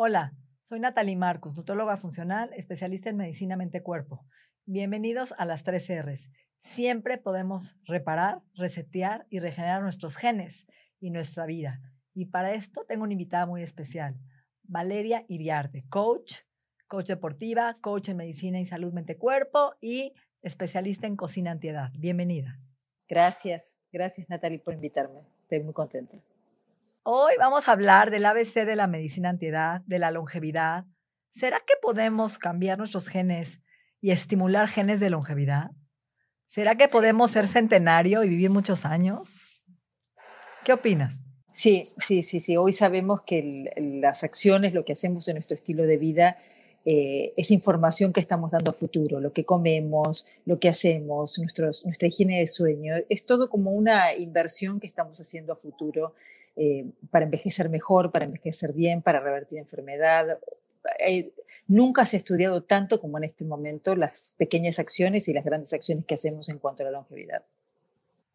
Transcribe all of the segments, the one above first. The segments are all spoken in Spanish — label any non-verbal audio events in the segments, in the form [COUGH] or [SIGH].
Hola, soy Natalie Marcos, nutróloga funcional, especialista en medicina mente-cuerpo. Bienvenidos a las 3 R's. Siempre podemos reparar, resetear y regenerar nuestros genes y nuestra vida. Y para esto tengo una invitada muy especial, Valeria Iriarte, coach, coach deportiva, coach en medicina y salud mente-cuerpo y especialista en cocina antiedad. Bienvenida. Gracias, gracias Natalie por invitarme. Estoy muy contenta. Hoy vamos a hablar del ABC de la medicina antiedad, de la longevidad. ¿Será que podemos cambiar nuestros genes y estimular genes de longevidad? ¿Será que podemos ser centenario y vivir muchos años? ¿Qué opinas? Sí, sí, sí, sí. Hoy sabemos que las acciones, lo que hacemos en nuestro estilo de vida, eh, es información que estamos dando a futuro. Lo que comemos, lo que hacemos, nuestros, nuestra higiene de sueño, es todo como una inversión que estamos haciendo a futuro eh, para envejecer mejor, para envejecer bien, para revertir enfermedad. Eh, nunca se ha estudiado tanto como en este momento las pequeñas acciones y las grandes acciones que hacemos en cuanto a la longevidad.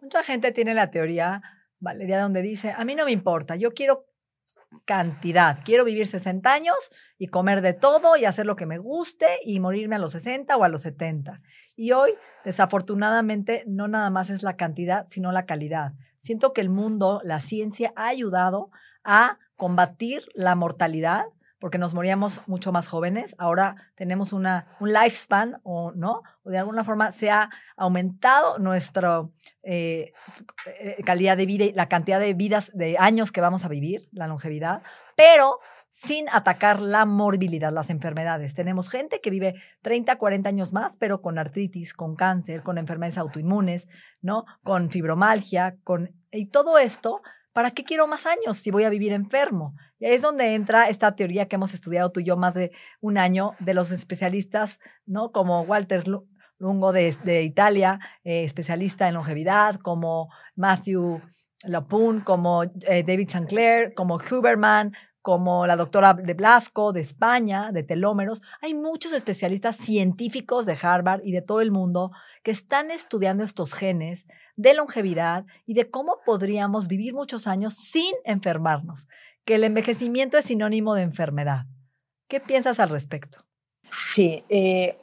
Mucha gente tiene la teoría, Valeria, donde dice, a mí no me importa, yo quiero cantidad, quiero vivir 60 años y comer de todo y hacer lo que me guste y morirme a los 60 o a los 70. Y hoy, desafortunadamente, no nada más es la cantidad, sino la calidad. Siento que el mundo, la ciencia ha ayudado a combatir la mortalidad, porque nos moríamos mucho más jóvenes. Ahora tenemos una, un lifespan, o no, o de alguna forma se ha aumentado nuestra eh, eh, calidad de vida y la cantidad de vidas, de años que vamos a vivir, la longevidad, pero sin atacar la morbilidad, las enfermedades. Tenemos gente que vive 30, 40 años más, pero con artritis, con cáncer, con enfermedades autoinmunes, ¿no? Con fibromalgia, con y todo esto, ¿para qué quiero más años si voy a vivir enfermo? Es donde entra esta teoría que hemos estudiado tú y yo más de un año de los especialistas, ¿no? Como Walter Lungo de, Italia, eh, especialista en longevidad, como Matthew Lapun, como eh, David Sinclair, como Huberman, como la doctora de Blasco de España, de telómeros. Hay muchos especialistas científicos de Harvard y de todo el mundo que están estudiando estos genes de longevidad y de cómo podríamos vivir muchos años sin enfermarnos, que el envejecimiento es sinónimo de enfermedad. ¿Qué piensas al respecto? Sí, eh,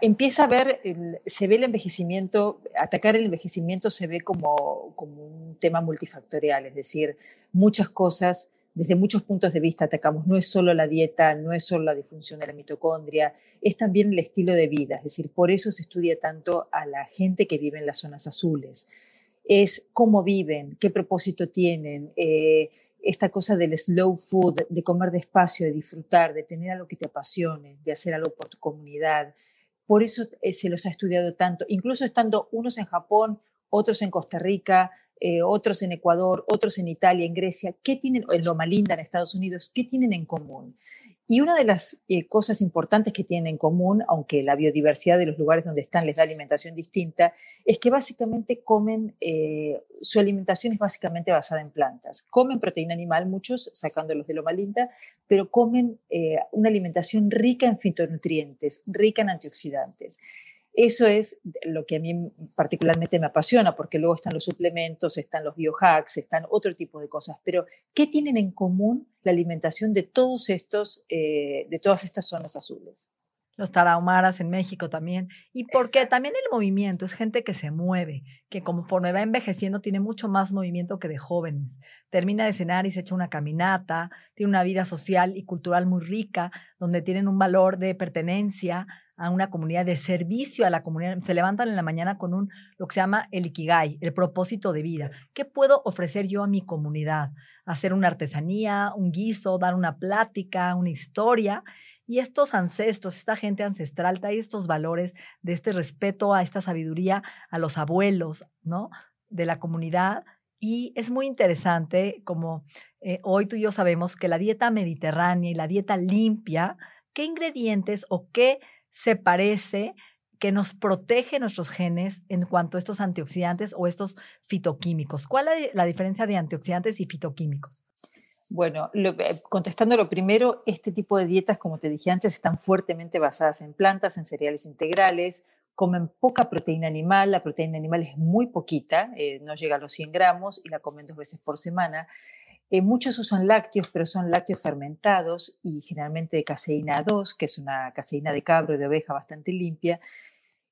empieza a ver, se ve el envejecimiento, atacar el envejecimiento se ve como, como un tema multifactorial, es decir, muchas cosas desde muchos puntos de vista atacamos. No es solo la dieta, no es solo la disfunción de la mitocondria, es también el estilo de vida. Es decir, por eso se estudia tanto a la gente que vive en las zonas azules. Es cómo viven, qué propósito tienen, eh, esta cosa del slow food, de comer despacio, de disfrutar, de tener algo que te apasione, de hacer algo por tu comunidad. Por eso eh, se los ha estudiado tanto, incluso estando unos en Japón, otros en Costa Rica, eh, otros en Ecuador, otros en Italia, en Grecia, ¿qué tienen, en Loma Linda, en Estados Unidos, qué tienen en común? Y una de las eh, cosas importantes que tienen en común, aunque la biodiversidad de los lugares donde están les da alimentación distinta, es que básicamente comen, eh, su alimentación es básicamente basada en plantas. Comen proteína animal, muchos, sacándolos de Loma Linda, pero comen una alimentación rica en fitonutrientes, rica en antioxidantes. Eso es lo que a mí particularmente me apasiona, porque luego están los suplementos, están los biohacks, están otro tipo de cosas. Pero, ¿qué tienen en común la alimentación de todos estos, eh, de todas estas zonas azules? Los tarahumaras en México también. Y porque también el movimiento es gente que se mueve, que conforme va envejeciendo tiene mucho más movimiento que de jóvenes. Termina de cenar y se echa una caminata, tiene una vida social y cultural muy rica, donde tienen un valor de pertenencia, a una comunidad, de servicio a la comunidad. Se levantan en la mañana con un, lo que se llama el ikigai, el propósito de vida. ¿Qué puedo ofrecer yo a mi comunidad? Hacer una artesanía, un guiso, dar una plática, una historia. Y estos ancestros, esta gente ancestral, trae estos valores de este respeto a esta sabiduría, a los abuelos, ¿no? De la comunidad. Y es muy interesante, como eh, hoy tú y yo sabemos que la dieta mediterránea y la dieta limpia, ¿qué ingredientes o qué se parece que nos protege nuestros genes en cuanto a estos antioxidantes o estos fitoquímicos? ¿Cuál es la diferencia de antioxidantes y fitoquímicos? Bueno, lo, contestando lo primero, este tipo de dietas, como te dije antes, están fuertemente basadas en plantas, en cereales integrales, comen poca proteína animal, la proteína animal es muy poquita, eh, no llega a los 100 gramos y la comen dos veces por semana. Eh, muchos usan lácteos, pero son lácteos fermentados y generalmente de caseína 2, que es una caseína de cabro y de oveja bastante limpia.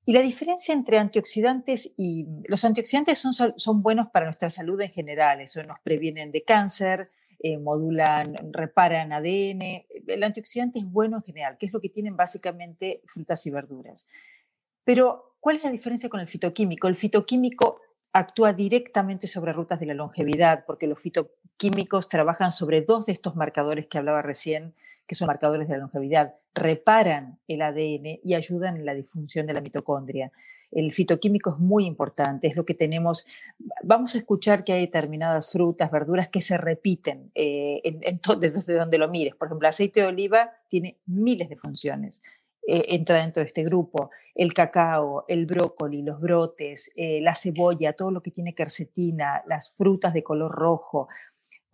Y la diferencia entre antioxidantes y los antioxidantes son, son buenos para nuestra salud en general, eso nos previenen de cáncer, eh, modulan, reparan ADN. El antioxidante es bueno en general, que es lo que tienen básicamente frutas y verduras. Pero, ¿cuál es la diferencia con el fitoquímico? El fitoquímico actúa directamente sobre rutas de la longevidad, porque los fitoquímicos trabajan sobre dos de estos marcadores que hablaba recién, que son marcadores de la longevidad, reparan el ADN y ayudan en la disfunción de la mitocondria. El fitoquímico es muy importante, es lo que tenemos. Vamos a escuchar que hay determinadas frutas, verduras que se repiten eh, en, desde donde lo mires. Por ejemplo, el aceite de oliva tiene miles de funciones. Eh, entra dentro de este grupo. El cacao, el brócoli, los brotes, eh, la cebolla, todo lo que tiene quercetina, las frutas de color rojo.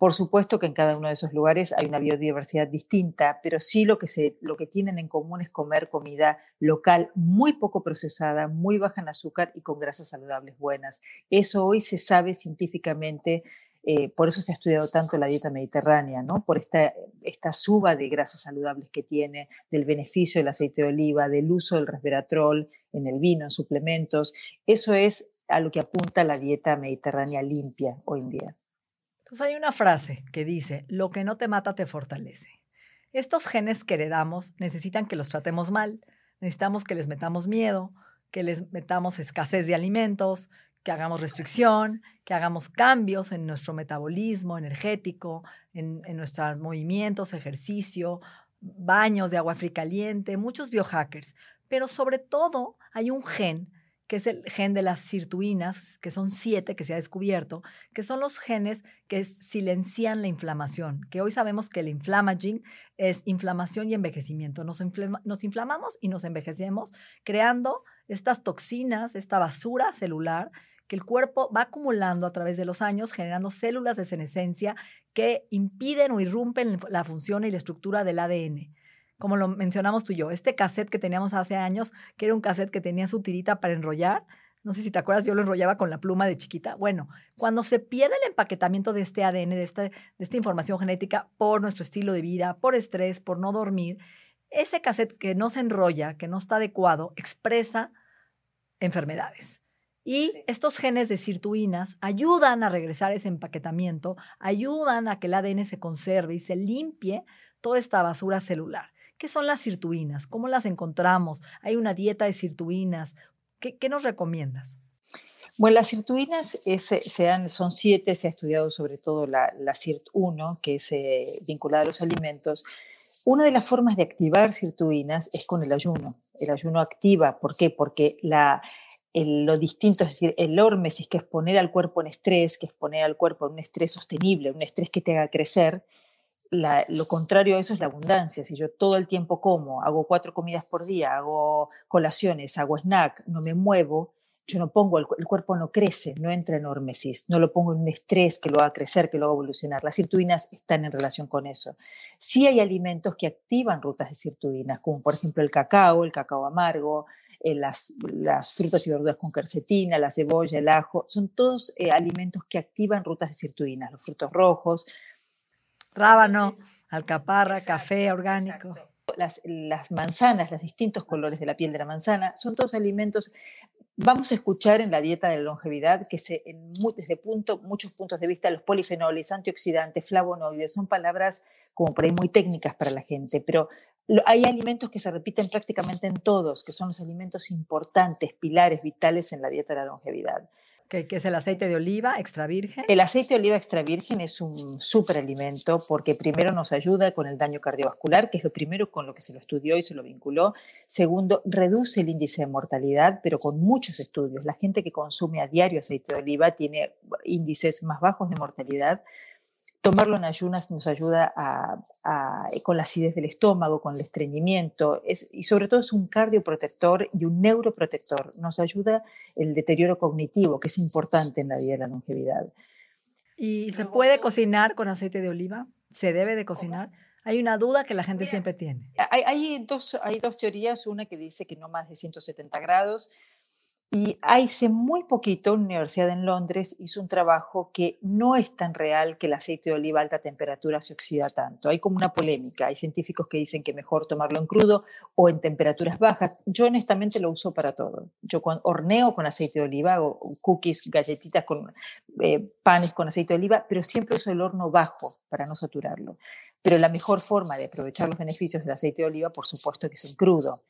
Por supuesto que en cada uno de esos lugares hay una biodiversidad distinta, pero sí lo que, se, lo que tienen en común es comer comida local muy poco procesada, muy baja en azúcar y con grasas saludables buenas. Eso hoy se sabe científicamente eh, por eso se ha estudiado tanto la dieta mediterránea, ¿no? por esta, esta suba de grasas saludables que tiene, del beneficio del aceite de oliva, del uso del resveratrol en el vino, en suplementos. Eso es a lo que apunta la dieta mediterránea limpia hoy en día. Entonces hay una frase que dice, lo que no te mata te fortalece. Estos genes que heredamos necesitan que los tratemos mal, necesitamos que les metamos miedo, que les metamos escasez de alimentos, que hagamos restricción, que hagamos cambios en nuestro metabolismo energético, en, nuestros movimientos, ejercicio, baños de agua fría caliente, muchos biohackers. Pero sobre todo hay un gen, que es el gen de las sirtuinas, que son siete que se ha descubierto, que son los genes que silencian la inflamación, que hoy sabemos que el inflamaging es inflamación y envejecimiento. Nos, nos inflamamos y nos envejecemos creando estas toxinas, esta basura celular que el cuerpo va acumulando a través de los años, generando células de senescencia que impiden o irrumpen la función y la estructura del ADN. Como lo mencionamos tú y yo, este cassette que teníamos hace años, que era un cassette que tenía su tirita para enrollar, no sé si te acuerdas, yo lo enrollaba con la pluma de chiquita. Bueno, cuando se pierde el empaquetamiento de este ADN, de esta, de esta información genética, por nuestro estilo de vida, por estrés, por no dormir, ese cassette que no se enrolla, que no está adecuado, expresa enfermedades. Y estos genes de sirtuinas ayudan a regresar ese empaquetamiento, ayudan a que el ADN se conserve y se limpie toda esta basura celular. ¿Qué son las sirtuinas? ¿Cómo las encontramos? ¿Hay una dieta de sirtuinas? ¿Qué, nos recomiendas? Bueno, las sirtuinas son siete, se ha estudiado sobre todo la, la SIRT1, que es eh, vinculada a los alimentos. Una de las formas de activar sirtuinas es con el ayuno. El ayuno activa, ¿por qué? Porque lo distinto, es decir, el hormesis, que es poner al cuerpo en estrés, que es poner al cuerpo en un estrés sostenible, un estrés que te haga crecer, lo contrario a eso es la abundancia. Si yo todo el tiempo como, hago cuatro comidas por día, hago colaciones, hago snack, no me muevo, yo no pongo, el, cuerpo no crece, no entra en hormesis, no lo pongo en un estrés que lo haga crecer, que lo haga evolucionar. Las sirtuinas están en relación con eso. Sí hay alimentos que activan rutas de sirtuinas, como por ejemplo el cacao, el cacao amargo, eh, las, las, frutas y verduras con quercetina, la cebolla, el ajo, son todos eh, alimentos que activan rutas de sirtuinas, los frutos rojos. Rábano, alcaparra, café orgánico. Las, las, manzanas, los distintos colores de la piel de la manzana, son todos alimentos. Vamos a escuchar en la dieta de la longevidad que se, en, desde punto, muchos puntos de vista los polifenoles, antioxidantes, flavonoides, son palabras como por ahí muy técnicas para la gente, pero hay alimentos que se repiten prácticamente en todos, que son los alimentos importantes, pilares vitales en la dieta de la longevidad que, es el aceite de oliva extra virgen. El aceite de oliva extra virgen es un superalimento porque primero nos ayuda con el daño cardiovascular, que es lo primero con lo que se lo estudió y se lo vinculó. Segundo, reduce el índice de mortalidad, pero con muchos estudios. La gente que consume a diario aceite de oliva tiene índices más bajos de mortalidad Tomarlo en ayunas nos ayuda a, con la acidez del estómago, con el estreñimiento, es, y sobre todo es un cardioprotector y un neuroprotector. Nos ayuda el deterioro cognitivo, que es importante en la vida de la longevidad. ¿Y se puede cocinar con aceite de oliva? ¿Se debe de cocinar? Hay una duda que la gente siempre tiene. Hay, hay, dos, hay dos teorías, una que dice que no más de 170 grados, y hace muy poquito, una universidad en Londres hizo un trabajo que no es tan real que el aceite de oliva a alta temperatura se oxida tanto. Hay como una polémica. Hay científicos que dicen que mejor tomarlo en crudo o en temperaturas bajas. Yo honestamente lo uso para todo. Yo horneo con aceite de oliva, hago cookies, galletitas con eh, panes con aceite de oliva, pero siempre uso el horno bajo para no saturarlo. Pero la mejor forma de aprovechar los beneficios del aceite de oliva, por supuesto, es en crudo.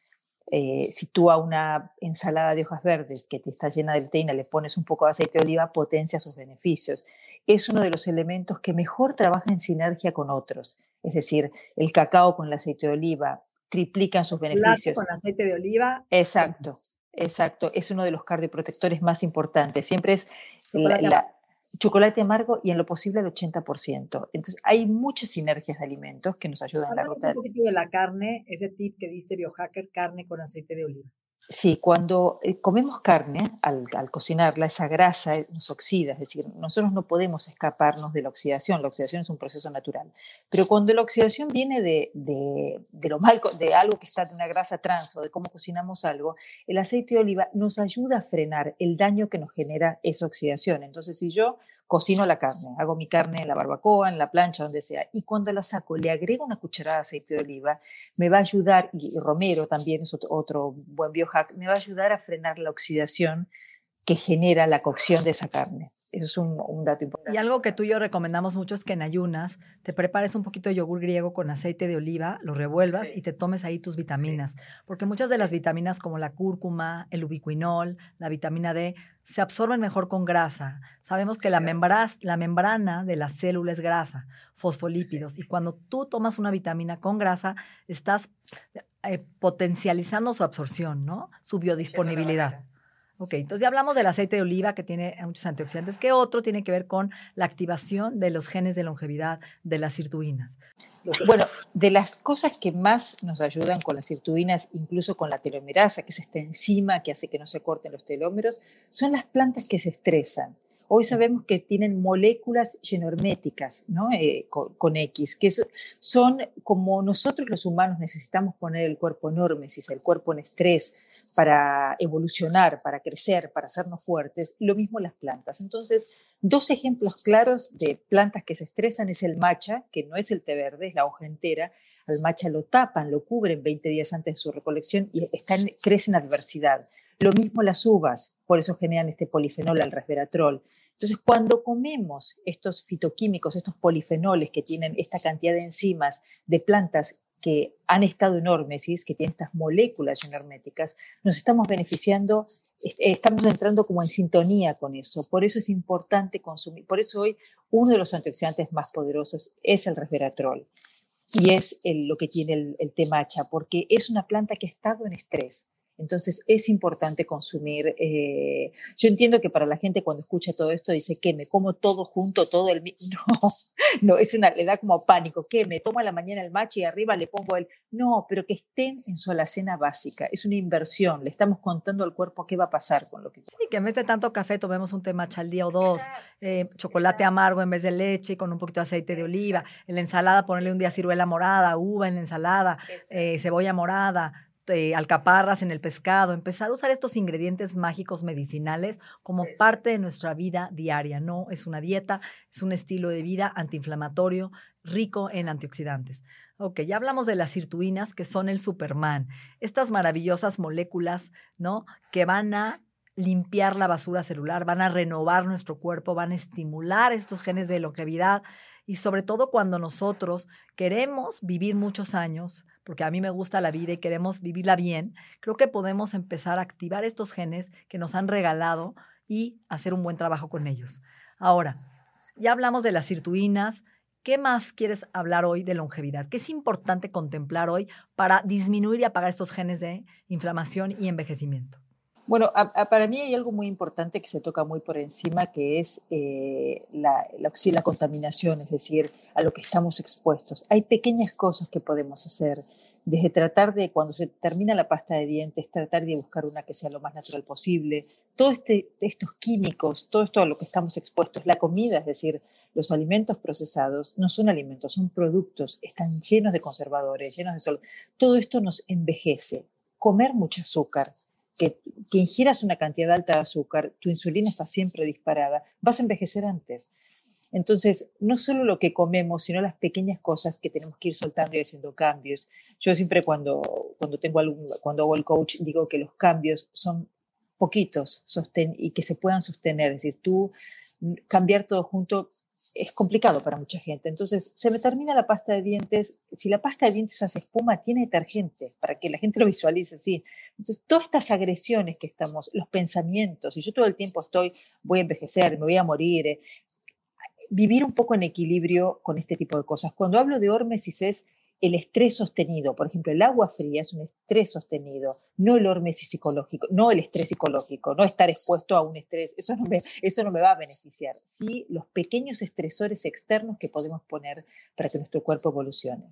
Eh, si tú a una ensalada de hojas verdes que te está llena de teína le pones un poco de aceite de oliva, potencia sus beneficios. Es uno de los elementos que mejor trabaja en sinergia con otros. Es decir, el cacao con el aceite de oliva triplican sus beneficios. con aceite de oliva. Exacto, exacto. Es uno de los cardioprotectores más importantes. Siempre es la, chocolate amargo y en lo posible el 80%. Entonces, hay muchas sinergias de alimentos que nos ayudan a la ruta. un poquito de la carne, ese tip que diste biohacker, carne con aceite de oliva. Sí, cuando eh, comemos carne, al, cocinarla, esa grasa nos oxida, es decir, nosotros no podemos escaparnos de la oxidación, la oxidación es un proceso natural, pero cuando la oxidación viene de, de, de lo mal, de algo que está de una grasa trans o de cómo cocinamos algo, el aceite de oliva nos ayuda a frenar el daño que nos genera esa oxidación. Entonces, si yo cocino la carne, hago mi carne en la barbacoa, en la plancha, donde sea, y cuando la saco le agrego una cucharada de aceite de oliva, me va a ayudar, y romero también es otro, buen biohack, me va a ayudar a frenar la oxidación que genera la cocción de esa carne. Eso es un, dato importante. Y algo que tú y yo recomendamos mucho es que en ayunas te prepares un poquito de yogur griego con aceite de oliva, lo revuelvas y te tomes ahí tus vitaminas. Porque muchas de las vitaminas como la cúrcuma, el ubiquinol, la vitamina D, se absorben mejor con grasa. Sabemos que la, la membrana de la célula es grasa, fosfolípidos. Y cuando tú tomas una vitamina con grasa, estás eh, potencializando su absorción, ¿no? Su biodisponibilidad. Ok, entonces ya hablamos del aceite de oliva que tiene muchos antioxidantes, que otro tiene que ver con la activación de los genes de longevidad de las sirtuinas. Bueno, de las cosas que más nos ayudan con las sirtuinas, incluso con la telomerasa, que es esta enzima que hace que no se corten los telómeros, son las plantas que se estresan. Hoy sabemos que tienen moléculas genorméticas ¿no? Eh, con, X, que son como nosotros los humanos necesitamos poner el cuerpo en hormesis, el cuerpo en estrés para evolucionar, para crecer, para hacernos fuertes, lo mismo las plantas. Entonces, dos ejemplos claros de plantas que se estresan es el macha, que no es el té verde, es la hoja entera, al macha lo tapan, lo cubren 20 días antes de su recolección y están, crecen adversidad. Lo mismo las uvas, por eso generan este polifenol, el resveratrol. Entonces, cuando comemos estos fitoquímicos, estos polifenoles que tienen esta cantidad de enzimas de plantas que han estado en hormesis, que tienen estas moléculas herméticas, nos estamos beneficiando, estamos entrando como en sintonía con eso. Por eso es importante consumir, por eso hoy uno de los antioxidantes más poderosos es el resveratrol y es lo que tiene el, el temacha, porque es una planta que ha estado en estrés. Entonces es importante consumir. Eh, yo entiendo que para la gente cuando escucha todo esto dice que me como todo junto, todo el [LAUGHS] no, no es una le da como pánico. Que me tomo a la mañana el macho y arriba le pongo el no, pero que estén en su alacena básica. Es una inversión. Le estamos contando al cuerpo qué va a pasar con lo que. Sí, que en vez de tanto café tomemos un té matcha al día o dos, eh, chocolate amargo en vez de leche con un poquito de aceite de oliva, en la ensalada ponerle un día ciruela morada, uva en la ensalada, eh, cebolla morada este, alcaparras en el pescado, empezar a usar estos ingredientes mágicos medicinales como parte de nuestra vida diaria. No es una dieta, es un estilo de vida antiinflamatorio rico en antioxidantes. Ok, ya hablamos de las sirtuinas, que son el Superman. Estas maravillosas moléculas, ¿no? Que van a limpiar la basura celular, van a renovar nuestro cuerpo, van a estimular estos genes de longevidad y sobre todo cuando nosotros queremos vivir muchos años, porque a mí me gusta la vida y queremos vivirla bien, creo que podemos empezar a activar estos genes que nos han regalado y hacer un buen trabajo con ellos. Ahora, ya hablamos de las sirtuinas. ¿Qué más quieres hablar hoy de longevidad? ¿Qué es importante contemplar hoy para disminuir y apagar estos genes de inflamación y envejecimiento? Bueno, para mí hay algo muy importante que se toca muy por encima, que es eh, la, la, contaminación, es decir, a lo que estamos expuestos. Hay pequeñas cosas que podemos hacer, desde tratar de, cuando se termina la pasta de dientes, tratar de buscar una que sea lo más natural posible. Todos este, estos químicos, todo esto a lo que estamos expuestos, la comida, es decir, los alimentos procesados no son alimentos, son productos, están llenos de conservadores, llenos de sol. Todo esto nos envejece. Comer mucho azúcar, que, que ingieras una cantidad alta de azúcar, tu insulina está siempre disparada, vas a envejecer antes. Entonces, no solo lo que comemos, sino las pequeñas cosas que tenemos que ir soltando y haciendo cambios. Yo siempre cuando, cuando, tengo algún, cuando hago el coach digo que los cambios son poquitos sosten y que se puedan sostener. Es decir, tú cambiar todo junto es complicado para mucha gente. Entonces, se me termina la pasta de dientes. Si la pasta de dientes hace espuma, tiene detergente, para que la gente lo visualice así. Entonces, todas estas agresiones que estamos, los pensamientos, y yo todo el tiempo estoy, voy a envejecer, me voy a morir, eh, vivir un poco en equilibrio con este tipo de cosas. Cuando hablo de hormesis es el estrés sostenido. Por ejemplo, el agua fría es un estrés sostenido, no el hormesis psicológico, no el estrés psicológico, no estar expuesto a un estrés, eso no me, eso no me va a beneficiar. Sí, los pequeños estresores externos que podemos poner para que nuestro cuerpo evolucione.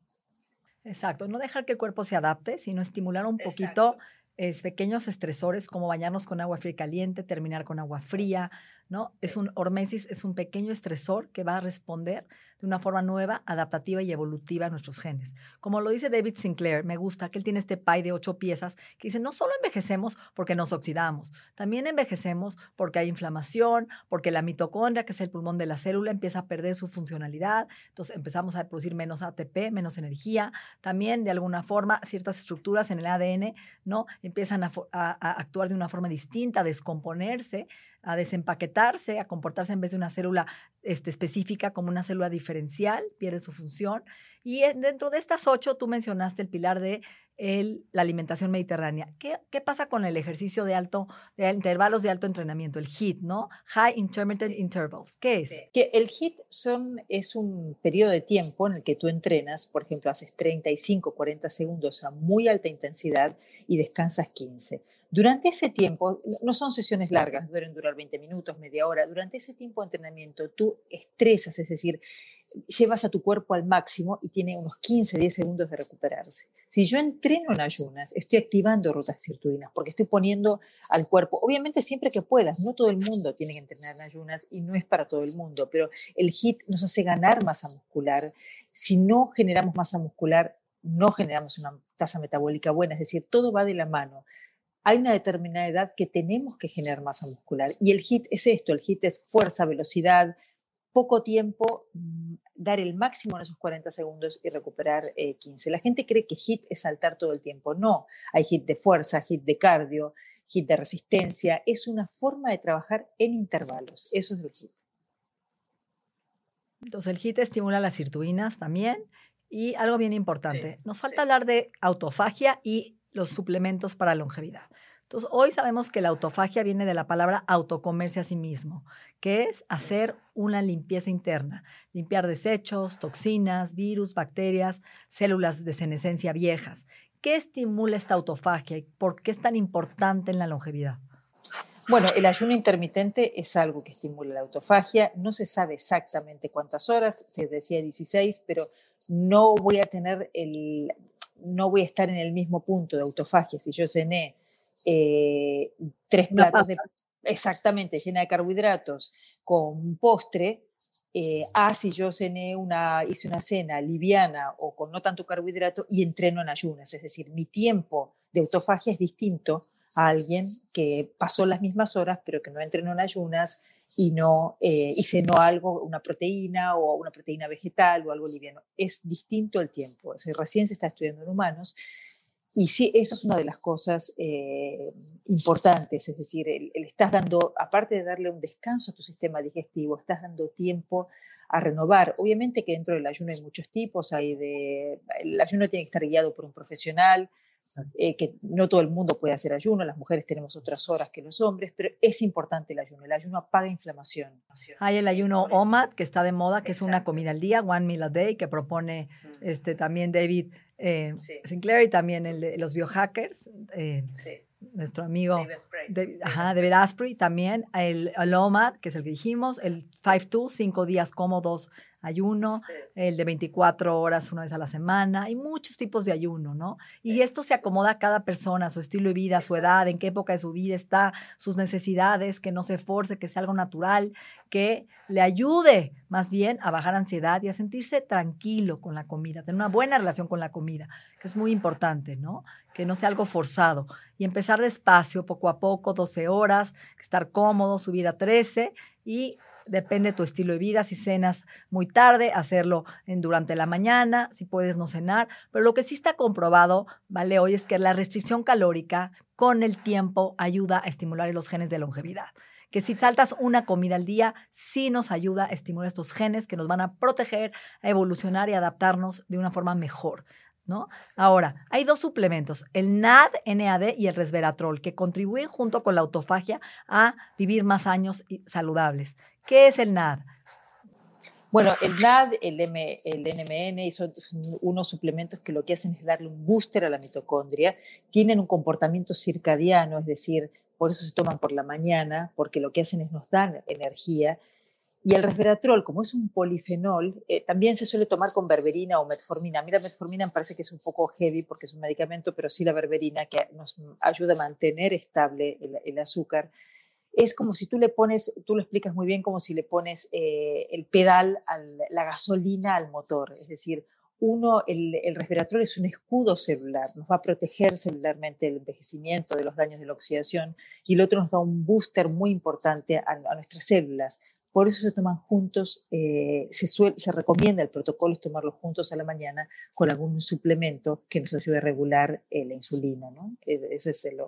Exacto, no dejar que el cuerpo se adapte, sino estimular un poquito es, pequeños estresores como bañarnos con agua fría y caliente, terminar con agua fría, ¿no? Es un hormesis, es un pequeño estresor que va a responder de una forma nueva, adaptativa y evolutiva a nuestros genes. Como lo dice David Sinclair, me gusta que él tiene este pie de ocho piezas que dice, no solo envejecemos porque nos oxidamos, también envejecemos porque hay inflamación, porque la mitocondria, que es el pulmón de la célula, empieza a perder su funcionalidad, entonces empezamos a producir menos ATP, menos energía, también de alguna forma ciertas estructuras en el ADN, ¿no? Empiezan a, a actuar de una forma distinta, a descomponerse, a desempaquetarse, a comportarse en vez de una célula este, específica como una célula diferencial, pierde su función. Y dentro de estas ocho, tú mencionaste el pilar de el, la alimentación mediterránea. ¿Qué, ¿Qué, pasa con el ejercicio de alto, de intervalos de alto entrenamiento, el HIIT, ¿no? High Intermittent Intervals. ¿Qué es? Que el HIIT son, es un periodo de tiempo en el que tú entrenas, por ejemplo, haces 35, 40 segundos a muy alta intensidad y descansas 15 durante ese tiempo, no son sesiones largas, deben durar 20 minutos, media hora, durante ese tiempo de entrenamiento tú estresas, es decir, llevas a tu cuerpo al máximo y tiene unos 15, 10 segundos de recuperarse. Si yo entreno en ayunas, estoy activando rutas sirtuinas porque estoy poniendo al cuerpo, obviamente siempre que puedas, no todo el mundo tiene que entrenar en ayunas y no es para todo el mundo, pero el HIT nos hace ganar masa muscular. Si no generamos masa muscular, no generamos una tasa metabólica buena, es decir, todo va de la mano hay una determinada edad que tenemos que generar masa muscular. Y el HIT es esto, el HIT es fuerza, velocidad, poco tiempo, mm, dar el máximo en esos 40 segundos y recuperar 15. Eh, La gente cree que HIT es saltar todo el tiempo. No, hay HIT de fuerza, HIT de cardio, HIT de resistencia. Es una forma de trabajar en intervalos. Eso es el HIT. Entonces el HIT estimula las sirtuinas también. Y algo bien importante, nos falta hablar de autofagia y los suplementos para longevidad. Entonces, hoy sabemos que la autofagia viene de la palabra autocomerse a sí mismo, que es hacer una limpieza interna, limpiar desechos, toxinas, virus, bacterias, células de senescencia viejas. ¿Qué estimula esta autofagia y por qué es tan importante en la longevidad? Bueno, el ayuno intermitente es algo que estimula la autofagia. No se sabe exactamente cuántas horas, se decía 16, pero no voy a tener el, no voy a estar en el mismo punto de autofagia. Si yo cené eh, tres platos de, exactamente llena de carbohidratos con un postre, eh, a si yo cené una, hice una cena liviana o con no tanto carbohidrato y entreno en ayunas. Es decir, mi tiempo de autofagia es distinto a alguien que pasó las mismas horas pero que no entrenó en ayunas y no eh, y cenó algo, una proteína o una proteína vegetal o algo liviano. Es distinto el tiempo. Es recién se está estudiando en humanos. Y sí, eso es una de las cosas eh, importantes, es decir, el, estás dando, aparte de darle un descanso a tu sistema digestivo, estás dando tiempo a renovar. Obviamente que dentro del ayuno hay muchos tipos, hay de, el ayuno tiene que estar guiado por un profesional, eh, que no todo el mundo puede hacer ayuno, las mujeres tenemos otras horas que los hombres, pero es importante el ayuno. El ayuno apaga inflamación. Hay el ayuno OMAD, que está de moda, que es una comida al día, one meal a day, que propone este, también David eh, Sinclair y también el de los biohackers. Eh, nuestro amigo David, Asprey, también, el, el OMAD, que es el que dijimos, el 5-2, cinco días cómodos ayuno, el de 24 horas una vez a la semana, hay muchos tipos de ayuno, ¿no? Y esto se acomoda a cada persona, a su estilo de vida, su edad, en qué época de su vida está, sus necesidades, que no se force, que sea algo natural, que le ayude más bien a bajar ansiedad y a sentirse tranquilo con la comida, tener una buena relación con la comida, que es muy importante, ¿no? Que no sea algo forzado y empezar despacio, poco a poco, 12 horas, estar cómodo, subir a 13 y depende de tu estilo de vida, si cenas muy tarde, hacerlo en, durante la mañana, si puedes no cenar, pero lo que sí está comprobado, ¿vale? Hoy es que la restricción calórica con el tiempo ayuda a estimular los genes de longevidad que si saltas una comida al día, sí nos ayuda a estimular estos genes que nos van a proteger, a evolucionar y adaptarnos de una forma mejor. ¿No? Ahora, hay dos suplementos, el NAD, NAD y el resveratrol, que contribuyen junto con la autofagia a vivir más años saludables. ¿Qué es el NAD? Bueno, el NAD, el, M, el NMN son unos suplementos que lo que hacen es darle un booster a la mitocondria. Tienen un comportamiento circadiano, es decir, por eso se toman por la mañana, porque lo que hacen es nos dan energía. Y el resveratrol, como es un polifenol, eh, también se suele tomar con berberina o metformina. A mí la metformina me parece que es un poco heavy porque es un medicamento, pero sí la berberina que nos ayuda a mantener estable el azúcar es como si tú le pones, tú lo explicas muy bien, como si le pones eh, el pedal, a la gasolina al motor. Es decir, uno, el, el, respiratorio es un escudo celular, nos va a proteger celularmente del envejecimiento, de los daños de la oxidación, y el otro nos da un booster muy importante a, nuestras células. Por eso se toman juntos, eh, se, se recomienda el protocolo es tomarlos juntos a la mañana con algún suplemento que nos ayude a regular eh, la insulina. ¿no? E, ese es el,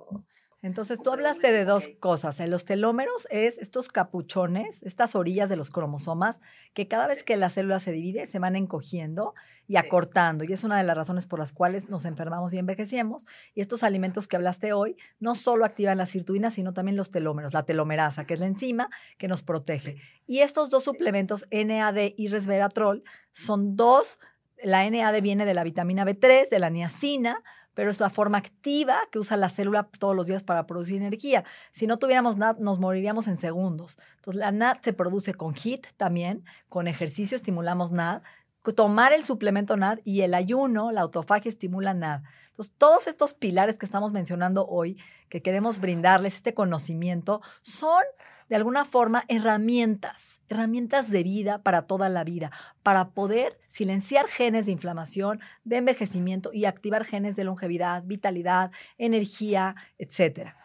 entonces, tú hablaste de dos cosas. En los telómeros es estos capuchones, estas orillas de los cromosomas, que cada vez que la célula se divide se van encogiendo y acortando. Y es una de las razones por las cuales nos enfermamos y envejecemos. Y estos alimentos que hablaste hoy no solo activan la sirtuina, sino también los telómeros, la telomerasa, que es la enzima que nos protege. Y estos dos suplementos, NAD y resveratrol, son dos. La NAD viene de la vitamina B3, de la niacina, pero es la forma activa que usa la célula todos los días para producir energía. Si no tuviéramos NAD, nos moriríamos en segundos. Entonces, la NAD se produce con HIT también, con ejercicio estimulamos NAD, tomar el suplemento NAD y el ayuno, la autofagia estimula NAD. Entonces, todos estos pilares que estamos mencionando hoy, que queremos brindarles este conocimiento, son de alguna forma herramientas, herramientas de vida para toda la vida, para poder silenciar genes de inflamación, de envejecimiento y activar genes de longevidad, vitalidad, energía, etcétera.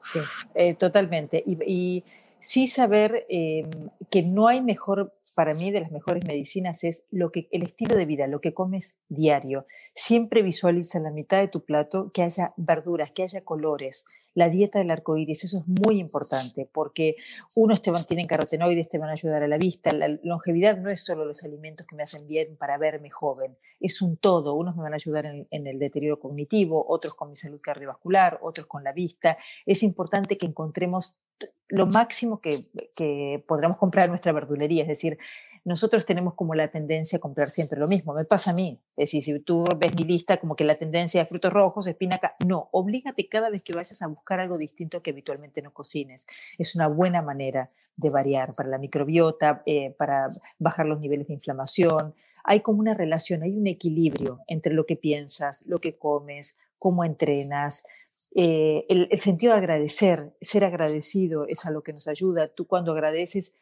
Sí, eh, totalmente. Y, sí saber em, que no hay mejor para mí de las mejores medicinas es lo que el estilo de vida, lo que comes diario. Siempre visualiza en la mitad de tu plato que haya verduras, que haya colores. La dieta del arco iris, eso es muy importante porque unos te van, tienen carotenoides, te van a ayudar a la vista. La longevidad no es solo los alimentos que me hacen bien para verme joven, es un todo. Unos me van a ayudar en, el deterioro cognitivo, otros con mi salud cardiovascular, otros con la vista. Es importante que encontremos lo máximo que, que podremos comprar en nuestra verdulería, es decir, nosotros tenemos como la tendencia a comprar siempre lo mismo. Me pasa a mí. Es decir, si tú ves mi lista como que la tendencia de frutos rojos, espinaca, no, oblígate cada vez que vayas a buscar algo distinto que habitualmente no cocines. Es una buena manera de variar para la microbiota, eh, para bajar los niveles de inflamación. Hay como una relación, hay un equilibrio entre lo que piensas, lo que comes, cómo entrenas, eh, el, sentido de agradecer, ser agradecido es a lo que nos ayuda. Tú cuando agradeces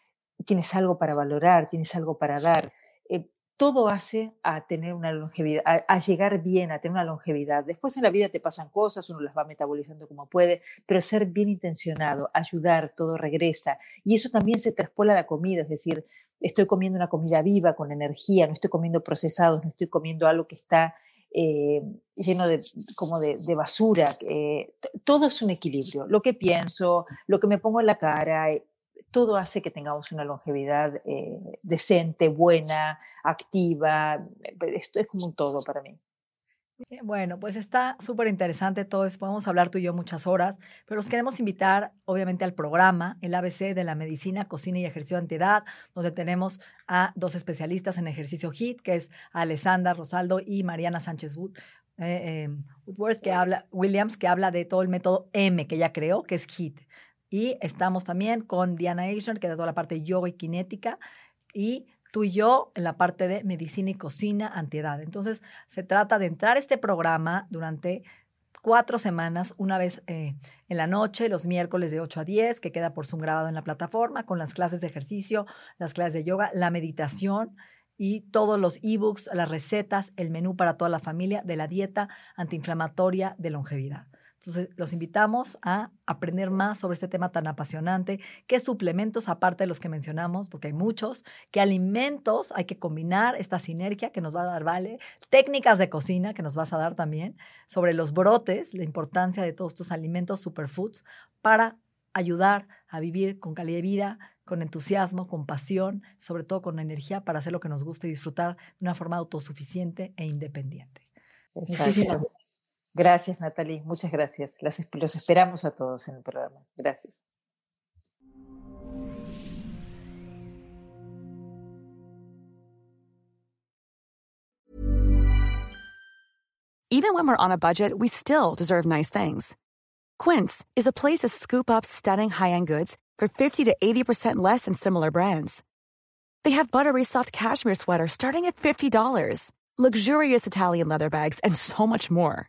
tienes algo para valorar, tienes algo para dar. Eh, todo hace a tener una longevidad, a, llegar bien, a tener una longevidad. Después en la vida te pasan cosas, uno las va metabolizando como puede, pero ser bien intencionado, ayudar, todo regresa. Y eso también se traspola a la comida, es decir, estoy comiendo una comida viva, con energía, no estoy comiendo procesados, no estoy comiendo algo que está eh, lleno de, como de, basura. todo es un equilibrio. Lo que pienso, lo que me pongo en la cara, todo hace que tengamos una longevidad eh, decente, buena, activa. Esto es como un todo para mí. Eh, bueno, pues está súper interesante todo eso. Podemos hablar tú y yo muchas horas, pero los queremos invitar, obviamente, al programa, el ABC de la medicina, cocina y ejercicio de antiedad, donde tenemos a dos especialistas en ejercicio HIT, que es Alessandra Rosaldo y Mariana Sánchez Wood, eh, em, Woodworth, que habla, Williams, que habla de todo el método M que ella creó, que es HIT. Y estamos también con Diana Eisner, que da toda la parte de yoga y cinética. Y tú y yo en la parte de medicina y cocina antiedad. Entonces, se trata de entrar a este programa durante cuatro semanas, una vez eh, en la noche, los miércoles de 8 a 10, que queda por Zoom grabado en la plataforma, con las clases de ejercicio, las clases de yoga, la meditación y todos los ebooks, las recetas, el menú para toda la familia de la dieta antiinflamatoria de longevidad. Entonces, los invitamos a aprender más sobre este tema tan apasionante, qué suplementos, aparte de los que mencionamos, porque hay muchos, qué alimentos hay que combinar, esta sinergia que nos va a dar, ¿vale? Técnicas de cocina que nos vas a dar también, sobre los brotes, la importancia de todos estos alimentos superfoods para ayudar a vivir con calidad de vida, con entusiasmo, con pasión, sobre todo con energía para hacer lo que nos gusta y disfrutar de una forma autosuficiente e independiente. Muchísimas gracias. Gracias, Natalie. Muchas gracias. los esperamos a todos en el programa. Gracias. Even when we're on a budget, we still deserve nice things. Quince is a place to scoop up stunning high-end goods for 50 to 80% less than similar brands. They have buttery soft cashmere sweaters starting at $50, luxurious Italian leather bags, and so much more.